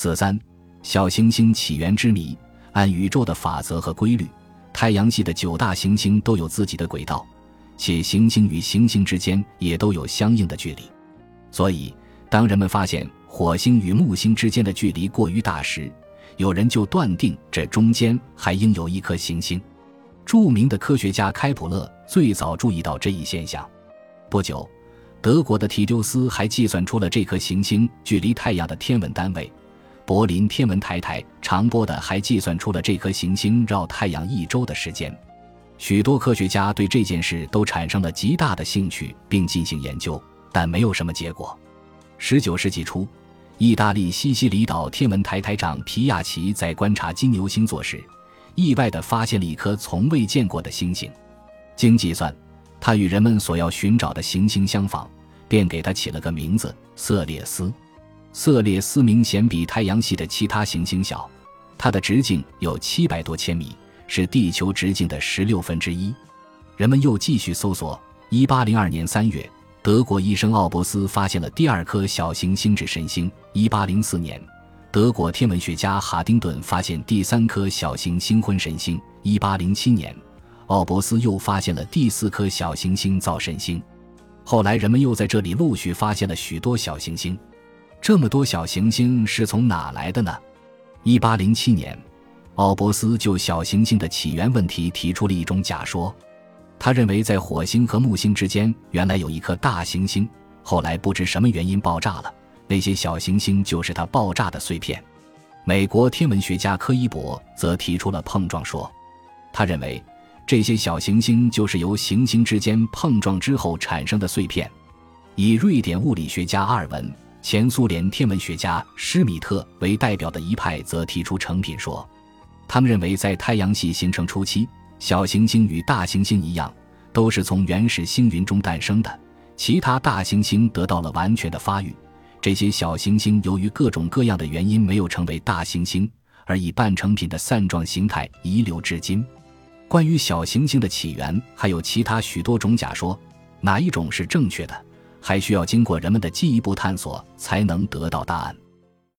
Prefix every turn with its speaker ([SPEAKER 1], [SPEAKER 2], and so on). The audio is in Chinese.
[SPEAKER 1] 四三，小行星起源之谜。按宇宙的法则和规律，太阳系的九大行星都有自己的轨道，且行星与行星之间也都有相应的距离。所以，当人们发现火星与木星之间的距离过于大时，有人就断定这中间还应有一颗行星。著名的科学家开普勒最早注意到这一现象。不久，德国的提丢斯还计算出了这颗行星距离太阳的天文单位。柏林天文台台长波的还计算出了这颗行星绕太阳一周的时间。许多科学家对这件事都产生了极大的兴趣，并进行研究，但没有什么结果。十九世纪初，意大利西西里岛天文台台长皮亚奇在观察金牛星座时。意外地发现了一颗从未见过的星星，经计算，它与人们所要寻找的行星相仿，便给它起了个名字——色列斯。色列斯明显比太阳系的其他行星小，它的直径有七百多千米，是地球直径的十六分之一。人们又继续搜索。一八零二年三月，德国医生奥伯斯发现了第二颗小行星质神星。一八零四年。德国天文学家哈丁顿发现第三颗小行星婚神星。一八零七年，奥伯斯又发现了第四颗小行星灶神星。后来，人们又在这里陆续发现了许多小行星。这么多小行星是从哪来的呢？一八零七年，奥伯斯就小行星的起源问题提出了一种假说。他认为，在火星和木星之间原来有一颗大行星，后来不知什么原因爆炸了。那些小行星就是它爆炸的碎片。美国天文学家柯伊伯则提出了碰撞说，他认为这些小行星就是由行星之间碰撞之后产生的碎片。以瑞典物理学家阿尔文、前苏联天文学家施米特为代表的一派则提出成品说，他们认为在太阳系形成初期，小行星与大行星一样，都是从原始星云中诞生的，其他大行星得到了完全的发育。这些小行星由于各种各样的原因没有成为大行星，而以半成品的散状形态遗留至今。关于小行星的起源，还有其他许多种假说，哪一种是正确的，还需要经过人们的进一步探索才能得到答案。